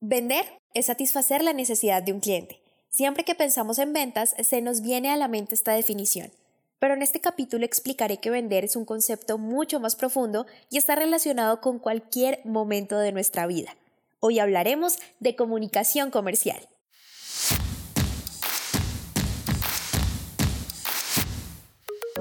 Vender es satisfacer la necesidad de un cliente. Siempre que pensamos en ventas, se nos viene a la mente esta definición. Pero en este capítulo explicaré que vender es un concepto mucho más profundo y está relacionado con cualquier momento de nuestra vida. Hoy hablaremos de comunicación comercial.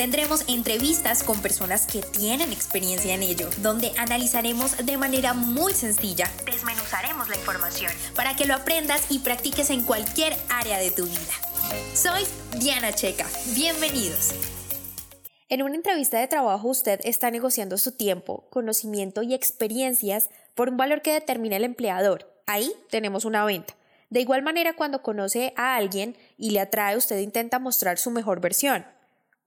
Tendremos entrevistas con personas que tienen experiencia en ello, donde analizaremos de manera muy sencilla, desmenuzaremos la información para que lo aprendas y practiques en cualquier área de tu vida. Soy Diana Checa, bienvenidos. En una entrevista de trabajo usted está negociando su tiempo, conocimiento y experiencias por un valor que determina el empleador. Ahí tenemos una venta. De igual manera, cuando conoce a alguien y le atrae, usted intenta mostrar su mejor versión.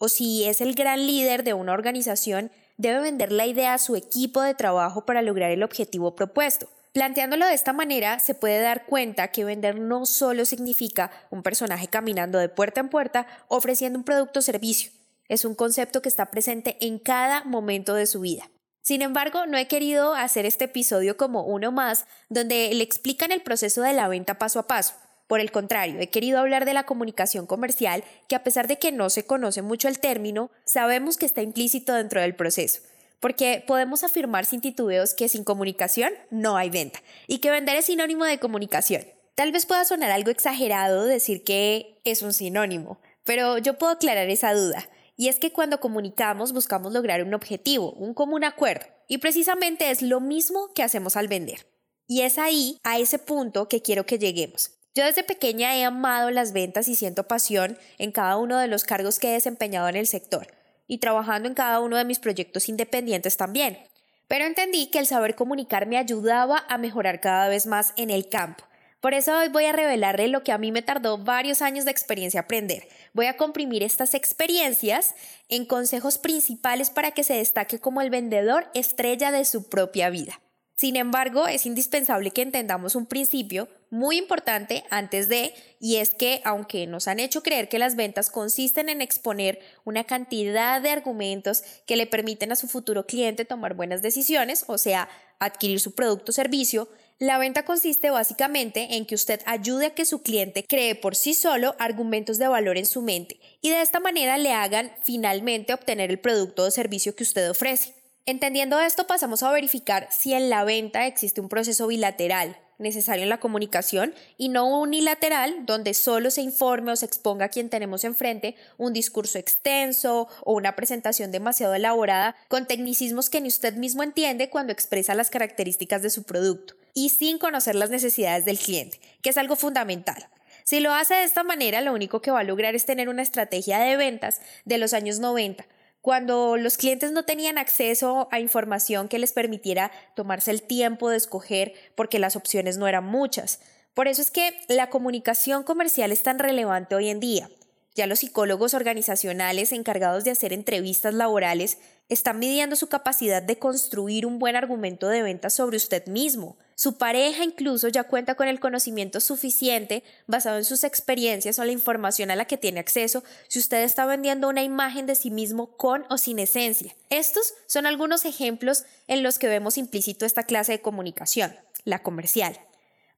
O si es el gran líder de una organización, debe vender la idea a su equipo de trabajo para lograr el objetivo propuesto. Planteándolo de esta manera, se puede dar cuenta que vender no solo significa un personaje caminando de puerta en puerta ofreciendo un producto o servicio, es un concepto que está presente en cada momento de su vida. Sin embargo, no he querido hacer este episodio como uno más, donde le explican el proceso de la venta paso a paso. Por el contrario, he querido hablar de la comunicación comercial, que a pesar de que no se conoce mucho el término, sabemos que está implícito dentro del proceso porque podemos afirmar sin titubeos que sin comunicación no hay venta y que vender es sinónimo de comunicación. Tal vez pueda sonar algo exagerado decir que es un sinónimo, pero yo puedo aclarar esa duda. Y es que cuando comunicamos buscamos lograr un objetivo, un común acuerdo, y precisamente es lo mismo que hacemos al vender. Y es ahí, a ese punto, que quiero que lleguemos. Yo desde pequeña he amado las ventas y siento pasión en cada uno de los cargos que he desempeñado en el sector y trabajando en cada uno de mis proyectos independientes también. Pero entendí que el saber comunicar me ayudaba a mejorar cada vez más en el campo. Por eso hoy voy a revelarle lo que a mí me tardó varios años de experiencia aprender. Voy a comprimir estas experiencias en consejos principales para que se destaque como el vendedor estrella de su propia vida. Sin embargo, es indispensable que entendamos un principio muy importante antes de, y es que aunque nos han hecho creer que las ventas consisten en exponer una cantidad de argumentos que le permiten a su futuro cliente tomar buenas decisiones, o sea, adquirir su producto o servicio, la venta consiste básicamente en que usted ayude a que su cliente cree por sí solo argumentos de valor en su mente y de esta manera le hagan finalmente obtener el producto o servicio que usted ofrece. Entendiendo esto, pasamos a verificar si en la venta existe un proceso bilateral necesario en la comunicación y no unilateral donde solo se informe o se exponga a quien tenemos enfrente un discurso extenso o una presentación demasiado elaborada con tecnicismos que ni usted mismo entiende cuando expresa las características de su producto y sin conocer las necesidades del cliente, que es algo fundamental. Si lo hace de esta manera, lo único que va a lograr es tener una estrategia de ventas de los años 90, cuando los clientes no tenían acceso a información que les permitiera tomarse el tiempo de escoger porque las opciones no eran muchas. Por eso es que la comunicación comercial es tan relevante hoy en día. Ya los psicólogos organizacionales encargados de hacer entrevistas laborales están midiendo su capacidad de construir un buen argumento de venta sobre usted mismo. Su pareja incluso ya cuenta con el conocimiento suficiente basado en sus experiencias o la información a la que tiene acceso si usted está vendiendo una imagen de sí mismo con o sin esencia. Estos son algunos ejemplos en los que vemos implícito esta clase de comunicación, la comercial.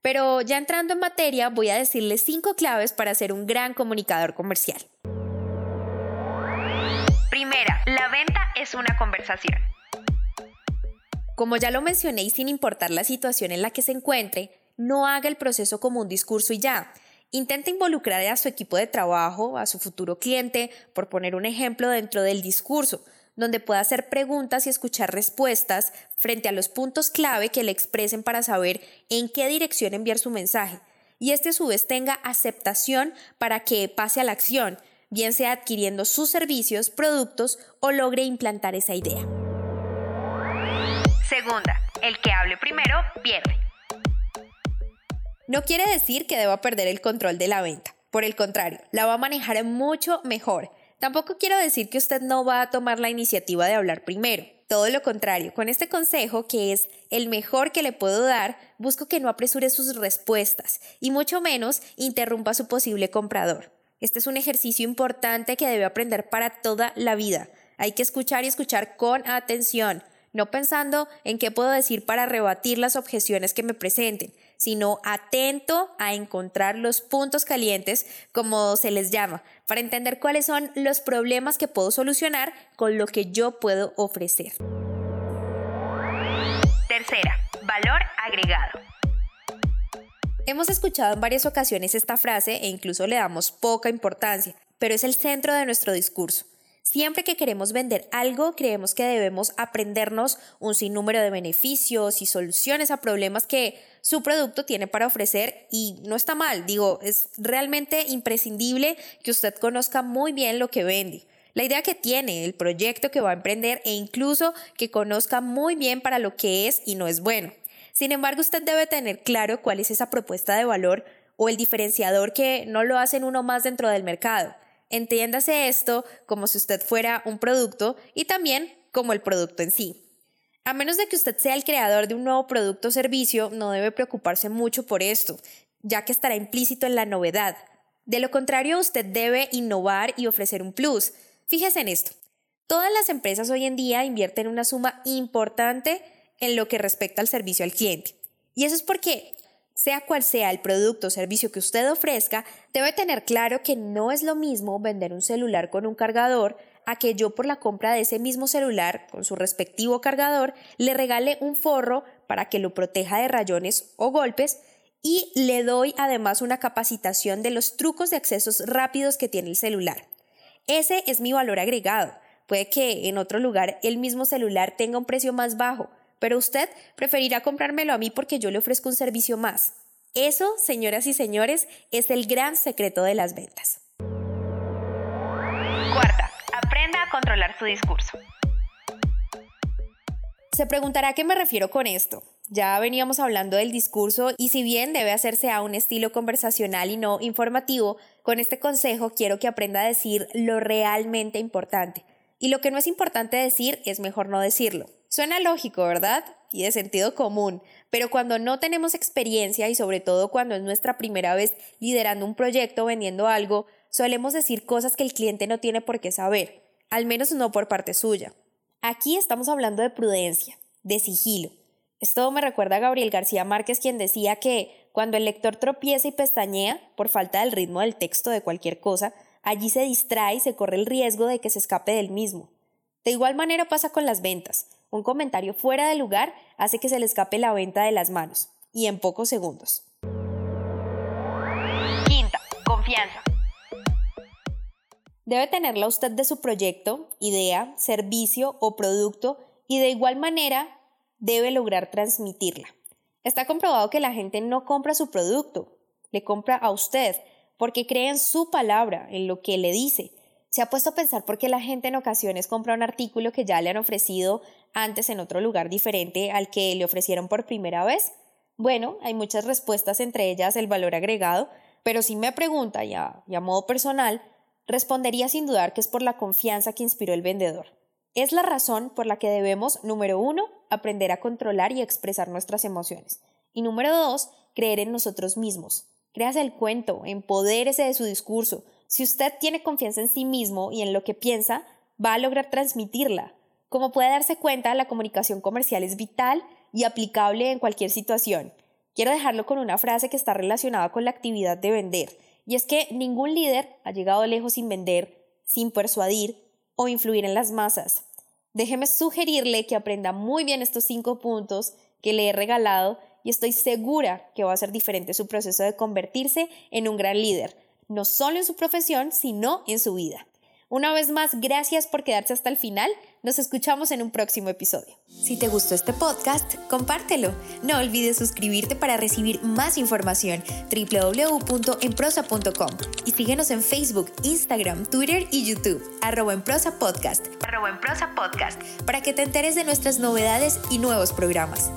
Pero ya entrando en materia, voy a decirles cinco claves para ser un gran comunicador comercial. Primera, la venta es una conversación. Como ya lo mencioné y sin importar la situación en la que se encuentre, no haga el proceso como un discurso y ya. Intente involucrar a su equipo de trabajo, a su futuro cliente, por poner un ejemplo dentro del discurso donde pueda hacer preguntas y escuchar respuestas frente a los puntos clave que le expresen para saber en qué dirección enviar su mensaje. Y este a su vez tenga aceptación para que pase a la acción, bien sea adquiriendo sus servicios, productos o logre implantar esa idea. Segunda, el que hable primero pierde. No quiere decir que deba perder el control de la venta. Por el contrario, la va a manejar mucho mejor Tampoco quiero decir que usted no va a tomar la iniciativa de hablar primero. Todo lo contrario, con este consejo, que es el mejor que le puedo dar, busco que no apresure sus respuestas y mucho menos interrumpa a su posible comprador. Este es un ejercicio importante que debe aprender para toda la vida. Hay que escuchar y escuchar con atención, no pensando en qué puedo decir para rebatir las objeciones que me presenten, sino atento a encontrar los puntos calientes, como se les llama, para entender cuáles son los problemas que puedo solucionar con lo que yo puedo ofrecer. Tercera, valor agregado. Hemos escuchado en varias ocasiones esta frase e incluso le damos poca importancia, pero es el centro de nuestro discurso. Siempre que queremos vender algo, creemos que debemos aprendernos un sinnúmero de beneficios y soluciones a problemas que su producto tiene para ofrecer y no está mal, digo, es realmente imprescindible que usted conozca muy bien lo que vende la idea que tiene, el proyecto que va a emprender e incluso que conozca muy bien para lo que es y no es bueno. Sin embargo, usted debe tener claro cuál es esa propuesta de valor o el diferenciador que no lo hacen uno más dentro del mercado. Entiéndase esto como si usted fuera un producto y también como el producto en sí. A menos de que usted sea el creador de un nuevo producto o servicio, no debe preocuparse mucho por esto, ya que estará implícito en la novedad. De lo contrario, usted debe innovar y ofrecer un plus. Fíjese en esto. Todas las empresas hoy en día invierten una suma importante en lo que respecta al servicio al cliente. Y eso es porque, sea cual sea el producto o servicio que usted ofrezca, debe tener claro que no es lo mismo vender un celular con un cargador a que yo por la compra de ese mismo celular con su respectivo cargador le regale un forro para que lo proteja de rayones o golpes y le doy además una capacitación de los trucos de accesos rápidos que tiene el celular. Ese es mi valor agregado. Puede que en otro lugar el mismo celular tenga un precio más bajo, pero usted preferirá comprármelo a mí porque yo le ofrezco un servicio más. Eso, señoras y señores, es el gran secreto de las ventas. Cuarta, aprenda a controlar su discurso. Se preguntará a qué me refiero con esto. Ya veníamos hablando del discurso y si bien debe hacerse a un estilo conversacional y no informativo, con este consejo quiero que aprenda a decir lo realmente importante. Y lo que no es importante decir es mejor no decirlo. Suena lógico, ¿verdad? Y de sentido común, pero cuando no tenemos experiencia y sobre todo cuando es nuestra primera vez liderando un proyecto o vendiendo algo, solemos decir cosas que el cliente no tiene por qué saber, al menos no por parte suya. Aquí estamos hablando de prudencia, de sigilo. Esto me recuerda a Gabriel García Márquez quien decía que cuando el lector tropieza y pestañea por falta del ritmo del texto de cualquier cosa, allí se distrae y se corre el riesgo de que se escape del mismo. De igual manera pasa con las ventas. Un comentario fuera de lugar hace que se le escape la venta de las manos, y en pocos segundos. Quinta, confianza. Debe tenerla usted de su proyecto, idea, servicio o producto y de igual manera debe lograr transmitirla. Está comprobado que la gente no compra su producto, le compra a usted porque cree en su palabra, en lo que le dice. ¿Se ha puesto a pensar por qué la gente en ocasiones compra un artículo que ya le han ofrecido antes en otro lugar diferente al que le ofrecieron por primera vez? Bueno, hay muchas respuestas, entre ellas el valor agregado, pero si me pregunta ya, a modo personal, respondería sin dudar que es por la confianza que inspiró el vendedor. Es la razón por la que debemos, número uno, aprender a controlar y expresar nuestras emociones. Y número dos, creer en nosotros mismos. Créase el cuento, empodérese de su discurso. Si usted tiene confianza en sí mismo y en lo que piensa, va a lograr transmitirla. Como puede darse cuenta, la comunicación comercial es vital y aplicable en cualquier situación. Quiero dejarlo con una frase que está relacionada con la actividad de vender y es que ningún líder ha llegado lejos sin vender, sin persuadir o influir en las masas. Déjeme sugerirle que aprenda muy bien estos cinco puntos que le he regalado y estoy segura que va a ser diferente su proceso de convertirse en un gran líder, no solo en su profesión, sino en su vida. Una vez más, gracias por quedarse hasta el final. Nos escuchamos en un próximo episodio. Si te gustó este podcast, compártelo. No olvides suscribirte para recibir más información www.enprosa.com y síguenos en Facebook, Instagram, Twitter y YouTube, arroba en prosa podcast, arroba en prosa podcast, para que te enteres de nuestras novedades y nuevos programas.